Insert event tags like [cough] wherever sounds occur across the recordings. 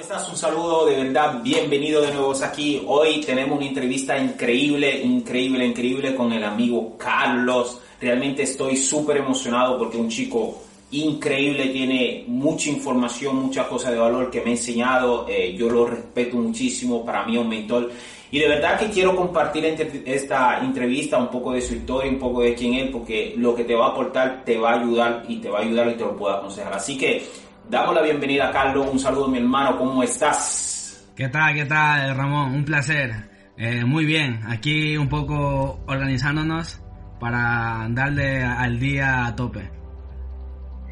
estás? Un saludo de verdad, bienvenido de nuevo aquí. Hoy tenemos una entrevista increíble, increíble, increíble con el amigo Carlos. Realmente estoy súper emocionado porque un chico increíble, tiene mucha información, muchas cosas de valor que me ha enseñado. Eh, yo lo respeto muchísimo, para mí es un mentor. Y de verdad que quiero compartir esta entrevista un poco de su historia, un poco de quién es, porque lo que te va a aportar te va a ayudar y te va a ayudar y te lo puedo aconsejar. Así que Damos la bienvenida a Carlos, un saludo mi hermano, ¿cómo estás? ¿Qué tal, qué tal Ramón? Un placer. Eh, muy bien, aquí un poco organizándonos para darle al día a tope.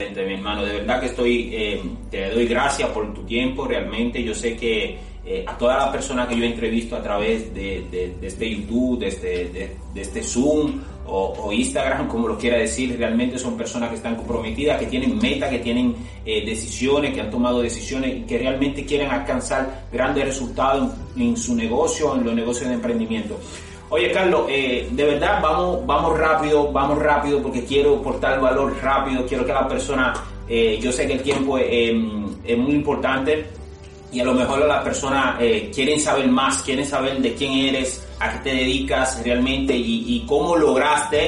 Mi hermano, de verdad que estoy, eh, te doy gracias por tu tiempo, realmente yo sé que eh, a todas las personas que yo entrevisto a través de, este YouTube, de este, de, este Zoom o, Instagram, como lo quiera decir, realmente son personas que están comprometidas, que tienen metas, que tienen eh, decisiones, que han tomado decisiones y que realmente quieren alcanzar grandes resultados en, su negocio, en los negocios de emprendimiento. Oye, Carlos, eh, de verdad, vamos, vamos rápido, vamos rápido porque quiero portar valor rápido, quiero que la persona, eh, yo sé que el tiempo es, muy importante y a lo mejor las personas quieren saber más, quieren saber de quién eres, a qué te dedicas realmente y, cómo lograste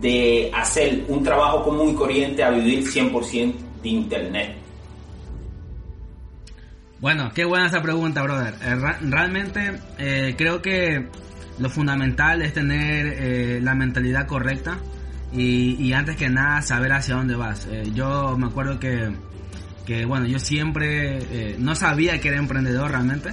de hacer un trabajo común y corriente a vivir 100% de Internet. Bueno, qué buena esa pregunta, brother. Eh, realmente eh, creo que lo fundamental es tener eh, la mentalidad correcta y, antes que nada saber hacia dónde vas. yo me acuerdo que, que, bueno, yo siempre no sabía que era emprendedor realmente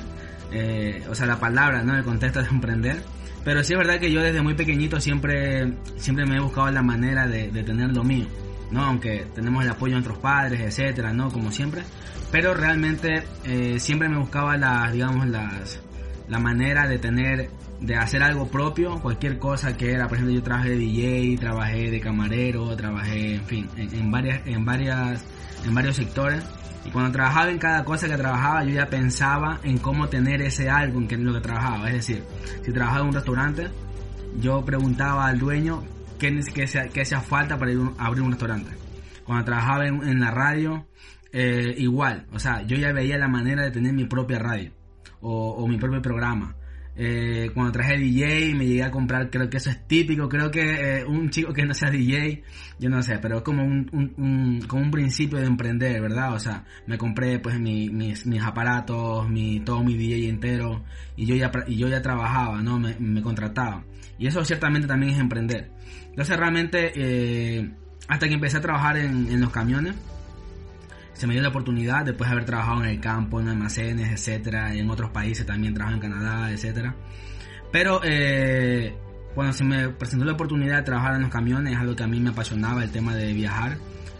eh, o sea, la palabra, ¿no? El contexto de emprender. Pero sí es verdad que yo desde muy pequeñito siempre, siempre me he buscado la manera de, tener lo mío, ¿no? Aunque tenemos el apoyo de nuestros padres, etcétera, ¿no? Como siempre. Pero realmente eh, siempre me buscaba las, digamos, las, la manera de tener, de hacer algo propio, cualquier cosa que era, por ejemplo, yo trabajé de DJ, trabajé de camarero, trabajé, en fin, en varias, en varias, en varios sectores y cuando trabajaba en cada cosa que trabajaba, yo ya pensaba en cómo tener ese algo en lo que trabajaba. Es decir, si trabajaba en un restaurante, yo preguntaba al dueño qué, qué, hacía falta para abrir un restaurante. Cuando trabajaba en, la radio, eh, igual. O sea, yo ya veía la manera de tener mi propia radio o mi propio programa. Eh, cuando traje DJ me llegué a comprar, creo que eso es típico, creo que eh, un chico que no sea DJ, yo no sé, pero es como un, un, como un principio de emprender, ¿verdad? O sea, me compré pues mis, mis aparatos, mi, todo mi DJ entero y yo ya, y yo ya trabajaba, ¿no? Me, me contrataba. Y eso ciertamente también es emprender. Entonces realmente, eh, hasta que empecé a trabajar en, en los camiones, se me dio la oportunidad después de haber trabajado en el campo, en almacenes, etcétera, en otros países también trabajo en Canadá, etcétera. Pero eh, cuando se me presentó la oportunidad de trabajar en los camiones, es algo que a mí me apasionaba, el tema de viajar.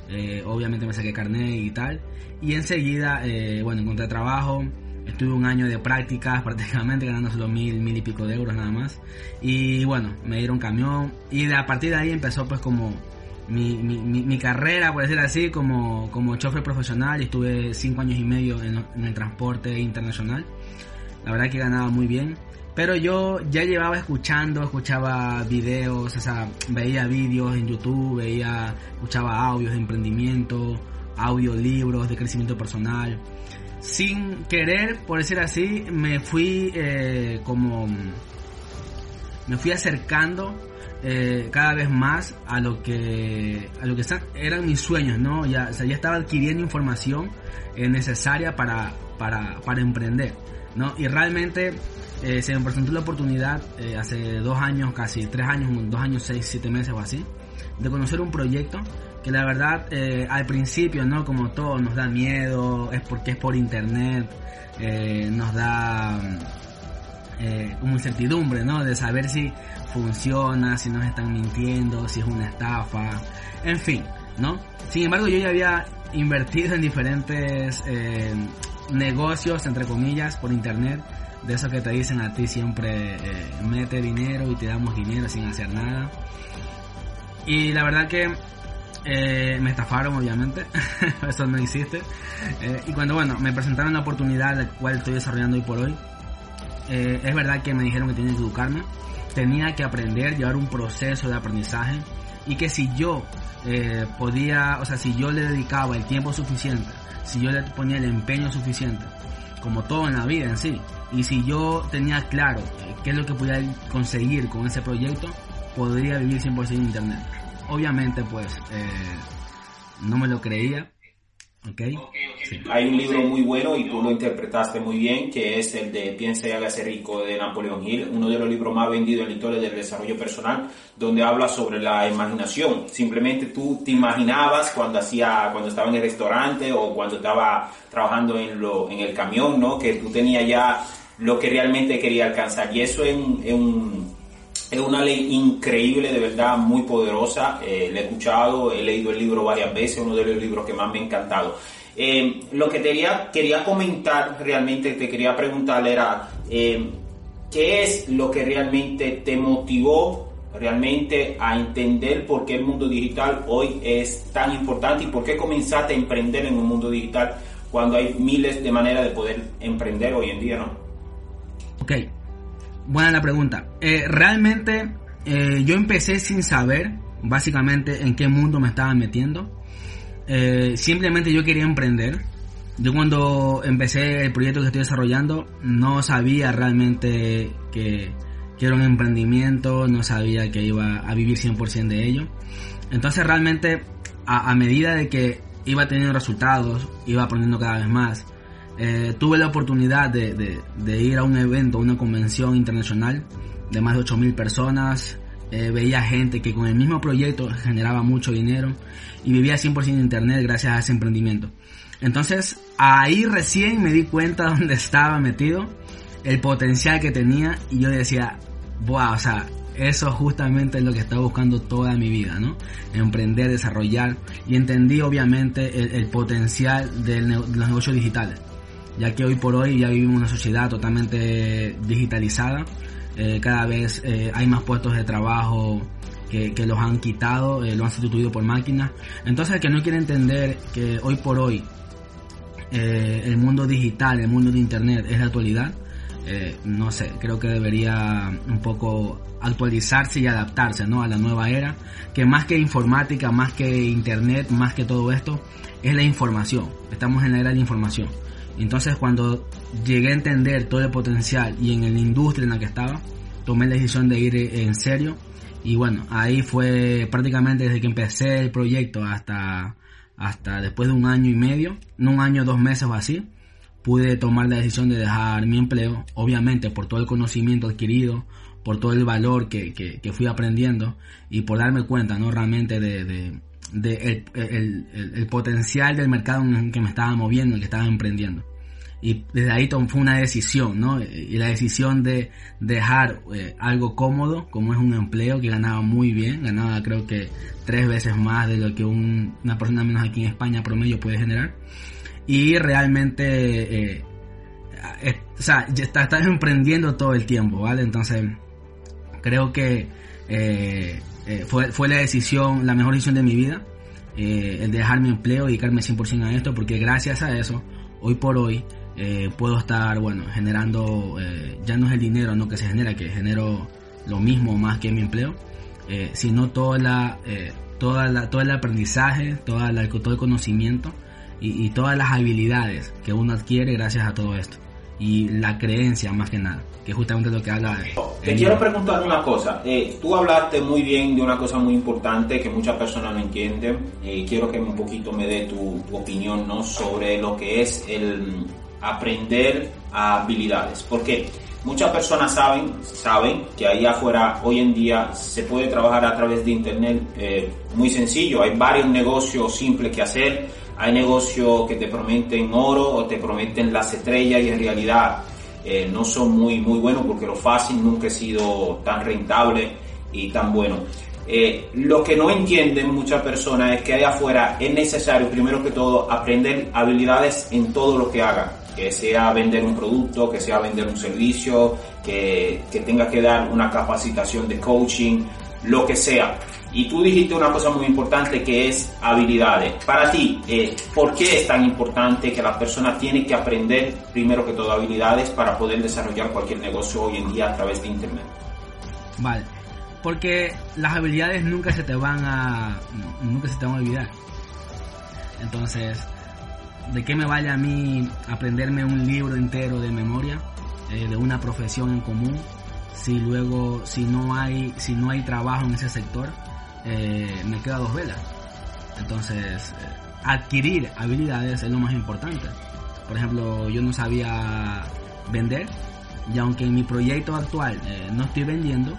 Eh, obviamente me saqué carnet y tal. Y enseguida, eh, bueno, encontré trabajo. Estuve un año de prácticas [laughs] prácticamente ganando solo mil, mil y pico de euros nada más. Y bueno, me dieron camión. Y a partir de ahí empezó pues como mi, mi, carrera, por decir así, como, como chofer profesional. Estuve cinco años y medio en, el transporte internacional. La verdad que ganaba muy bien. Pero yo ya llevaba escuchando, escuchaba videos, o sea, veía vídeos en YouTube, veía, escuchaba audios de emprendimiento, audiolibros de crecimiento personal. Sin querer, por decir así, me fui eh, como... Me fui acercando eh, cada vez más a lo que a lo que eran mis sueños, ¿no? Ya, ya estaba adquiriendo información eh, necesaria para, para, para, emprender, ¿no? Y realmente eh, se me presentó la oportunidad hace dos años, casi tres años, dos años, seis, siete meses o así, de conocer un proyecto que la verdad al principio, ¿no? Como todo, nos da miedo, es porque es por internet, nos da como incertidumbre, ¿no? De saber si funciona, si nos están mintiendo, si es una estafa, en fin, ¿no? Sin embargo, yo ya había invertido en diferentes eh, negocios, entre comillas, por internet, de eso que te dicen a ti siempre, eh, mete dinero y te damos dinero sin hacer nada. Y la verdad que eh, me estafaron, obviamente, [laughs] eso no existe. y cuando, bueno, me presentaron la oportunidad, la cual estoy desarrollando hoy por hoy, es verdad que me dijeron que tenía que educarme tenía que aprender, llevar un proceso de aprendizaje y que si yo eh, podía, o sea, si yo le dedicaba el tiempo suficiente, si yo le ponía el empeño suficiente, como todo en la vida en sí, y si yo tenía claro eh, qué es lo que podía conseguir con ese proyecto, podría vivir 100% en Internet. Obviamente, pues, eh, no me lo creía, Okay. Hay un libro muy bueno y tú lo interpretaste muy bien, que es el de Piensa y hágase rico de Napoleón Hill, uno de los libros más vendidos en la historia del desarrollo personal, donde habla sobre la imaginación. Simplemente tú te imaginabas cuando hacía, cuando estaba en el restaurante o cuando estaba trabajando en, lo, en el camión, ¿no? Que tú tenías ya lo que realmente quería alcanzar. Y eso es un es una ley increíble, de verdad, muy poderosa. Eh, le he escuchado, he leído el libro varias veces, uno de los libros que más me ha encantado. Eh, lo que quería, quería comentar, realmente te quería preguntar era, eh, ¿qué es lo que realmente te motivó realmente a entender por qué el mundo digital hoy es tan importante y por qué comenzaste a emprender en un mundo digital cuando hay miles de maneras de poder emprender hoy en día, ¿no? Ok, buena la pregunta. Eh, realmente eh, yo empecé sin saber básicamente en qué mundo me estaba metiendo. Eh, simplemente yo quería emprender. Yo cuando empecé el proyecto que estoy desarrollando no sabía realmente que, que era un emprendimiento, no sabía que iba a vivir 100% de ello. Entonces realmente a, medida de que iba teniendo resultados, iba aprendiendo cada vez más, eh, tuve la oportunidad de, ir a un evento, una convención internacional de más de 8.000 personas. Eh, veía gente que con el mismo proyecto generaba mucho dinero y vivía 100% de internet gracias a ese emprendimiento. Entonces ahí recién me di cuenta [laughs] dónde estaba metido, el potencial que tenía y yo decía, wow, o sea, eso justamente es lo que estaba buscando toda mi vida, ¿no? Emprender, desarrollar y entendí obviamente el, potencial de los negocios digitales ya que hoy por hoy ya vivimos una sociedad totalmente digitalizada. Eh, cada vez eh, hay más puestos de trabajo que, los han quitado, eh, lo han sustituido por máquinas. Entonces el que no quiere entender que hoy por hoy el mundo digital, el mundo de Internet es la actualidad, no sé, creo que debería un poco actualizarse y adaptarse ¿no? a la nueva era, que más que informática, más que Internet, más que todo esto, es la información. Estamos en la era de la información. Entonces cuando llegué a entender todo el potencial y en la industria en la que estaba, tomé la decisión de ir en serio. Y bueno, ahí fue prácticamente desde que empecé el proyecto hasta, hasta después de un año y medio, no un año, dos meses o así, pude tomar la decisión de dejar mi empleo, obviamente por todo el conocimiento adquirido, por todo el valor que, que, fui aprendiendo y por darme cuenta, ¿no? Realmente de, de el, el, potencial del mercado en el que me estaba moviendo, en el que estaba emprendiendo. Y desde ahí fue una decisión, ¿no? Y la decisión de dejar eh, algo cómodo, como es un empleo que ganaba muy bien, ganaba creo que tres veces más de lo que una persona menos aquí en España promedio puede generar. Y realmente, eh, o sea, estás emprendiendo todo el tiempo, ¿vale? Entonces, creo que eh, eh, fue, fue la decisión, la mejor decisión de mi vida, eh, el dejar mi empleo, dedicarme 100% a esto, porque gracias a eso, hoy por hoy, eh, puedo estar, bueno, generando, ya no es el dinero ¿no? que se genera, que genero lo mismo más que mi empleo, sino todo el aprendizaje, todo el conocimiento y todas las habilidades que uno adquiere gracias a todo esto y la creencia más que nada, que es justamente lo que habla. Te quiero preguntar una cosa. Eh, tú hablaste muy bien de una cosa muy importante que muchas personas no entienden. y quiero que un poquito me dé tu, opinión ¿no? sobre lo que es el aprender habilidades. Porque muchas personas saben, saben que ahí afuera hoy en día se puede trabajar a través de internet eh, muy sencillo. Hay varios negocios simples que hacer hay negocios que te prometen oro o te prometen las estrellas y en realidad eh, no son muy, muy buenos porque lo fácil nunca ha sido tan rentable y tan bueno. Eh, lo que no entienden muchas personas es que allá afuera es necesario, primero que todo, aprender habilidades en todo lo que haga. Que sea vender un producto, que sea vender un servicio, que, que tenga que dar una capacitación de coaching, lo que sea. Y tú dijiste una cosa muy importante que es habilidades. Para ti, eh, ¿por qué es tan importante que la persona tiene que aprender primero que todo habilidades para poder desarrollar cualquier negocio hoy en día a través de Internet? Vale, porque las habilidades nunca se te van a, nunca se te van a olvidar. Entonces, ¿de qué me vale a mí aprenderme un libro entero de memoria eh, de una profesión en común si luego, si no hay, si no hay trabajo en ese sector, eh, me queda dos velas. Entonces, adquirir habilidades es lo más importante. Por ejemplo, yo no sabía vender y aunque en mi proyecto actual no estoy vendiendo,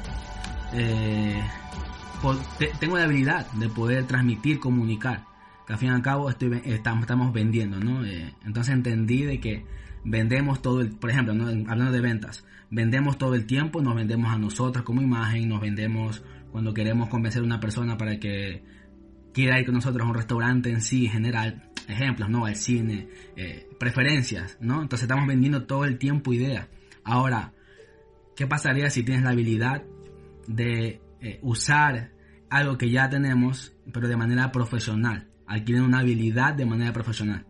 tengo la habilidad de poder transmitir, comunicar que al fin y al cabo estoy, estamos, estamos vendiendo, ¿no? Eh, entonces entendí de que vendemos todo el, por ejemplo, hablando de ventas, vendemos todo el tiempo, nos vendemos a nosotros como imagen, nos vendemos cuando queremos convencer a una persona para que quiera ir con nosotros a un restaurante en sí, general, ejemplos, ¿no? Al cine, eh, preferencias, ¿no? Entonces estamos vendiendo todo el tiempo ideas. Ahora, ¿qué pasaría si tienes la habilidad de eh, usar algo que ya tenemos, pero de manera profesional? adquieren una habilidad de manera profesional.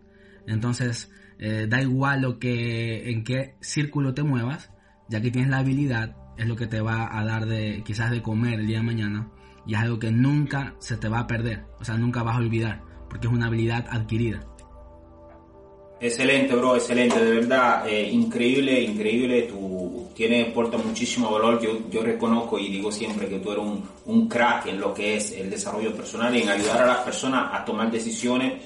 Entonces, eh, da igual lo que, en qué círculo te muevas, ya que tienes la habilidad, es lo que te va a dar de, quizás de comer el día de mañana, y es algo que nunca se te va a perder, o sea, nunca vas a olvidar, porque es una habilidad adquirida. Excelente, bro, excelente, de verdad, eh, increíble, increíble, tú tienes, aporta muchísimo valor, yo, yo reconozco y digo siempre que tú eres un, un crack en lo que es el desarrollo personal y en ayudar a las personas a tomar decisiones.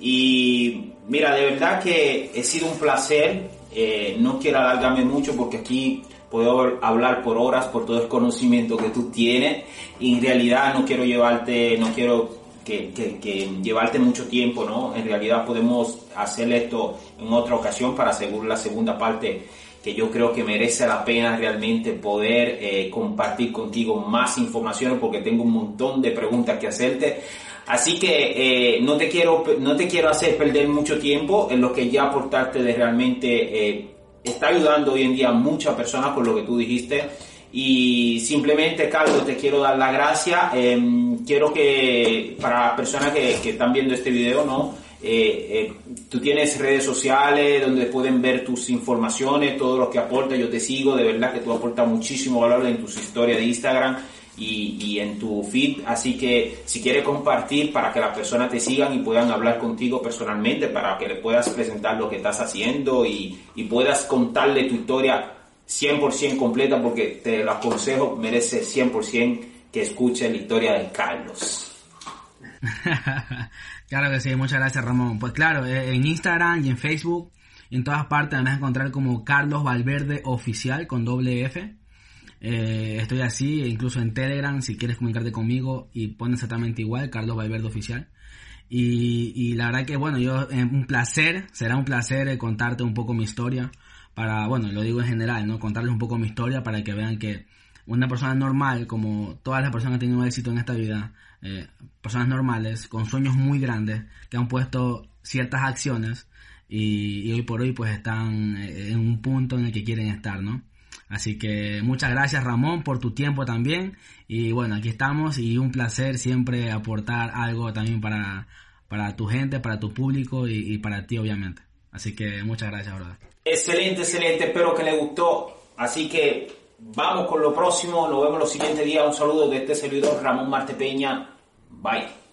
Y mira, de verdad que he sido un placer, eh, no quiero alargarme mucho porque aquí puedo hablar por horas por todo el conocimiento que tú tienes y en realidad no quiero llevarte, no quiero que, llevarte mucho tiempo, ¿no? En realidad podemos hacer esto en otra ocasión para la segunda parte que yo creo que merece la pena realmente poder eh, compartir contigo más información porque tengo un montón de preguntas que hacerte. Así que eh, no, te quiero, no te quiero hacer perder mucho tiempo en lo que ya aportarte de realmente eh, está ayudando hoy en día a muchas personas por lo que tú dijiste. Y simplemente, Carlos, te quiero dar la gracia. Em, quiero que para las personas que, que, están viendo este video, ¿no? Eh, eh, tú tienes redes sociales donde pueden ver tus informaciones, todo lo que aporta. Yo te sigo, de verdad que tú aportas muchísimo valor en tus historias de Instagram y, y en tu feed. Así que si quieres compartir para que las personas te sigan y puedan hablar contigo personalmente, para que le puedas presentar lo que estás haciendo y, y puedas contarle tu historia 100% completa porque te lo aconsejo, merece 100% que escuche la historia de Carlos. [laughs] claro que sí, muchas gracias Ramón. Pues claro, eh, en Instagram y en Facebook, en todas partes me vas a encontrar como Carlos Valverde Oficial con doble F. Eh, estoy así, incluso en Telegram, si quieres comunicarte conmigo y pones exactamente igual, Carlos Valverde Oficial. Y, y la verdad que bueno, yo, eh, un placer, será un placer contarte un poco mi historia para, bueno, lo digo en general, ¿no? Contarles un poco mi historia para que vean que una persona normal, como todas las personas que han tenido éxito en esta vida, eh, personas normales, con sueños muy grandes, que han puesto ciertas acciones y, hoy por hoy pues están eh, en un punto en el que quieren estar, ¿no? Así que muchas gracias Ramón por tu tiempo también y bueno, aquí estamos y un placer siempre aportar algo también para, para tu gente, para tu público y, para ti obviamente. Así que muchas gracias, brother. Excelente, excelente. Espero que le gustó. Así que vamos con lo próximo. Nos vemos los siguientes días. Un saludo de este servidor Ramón Marte Peña. Bye.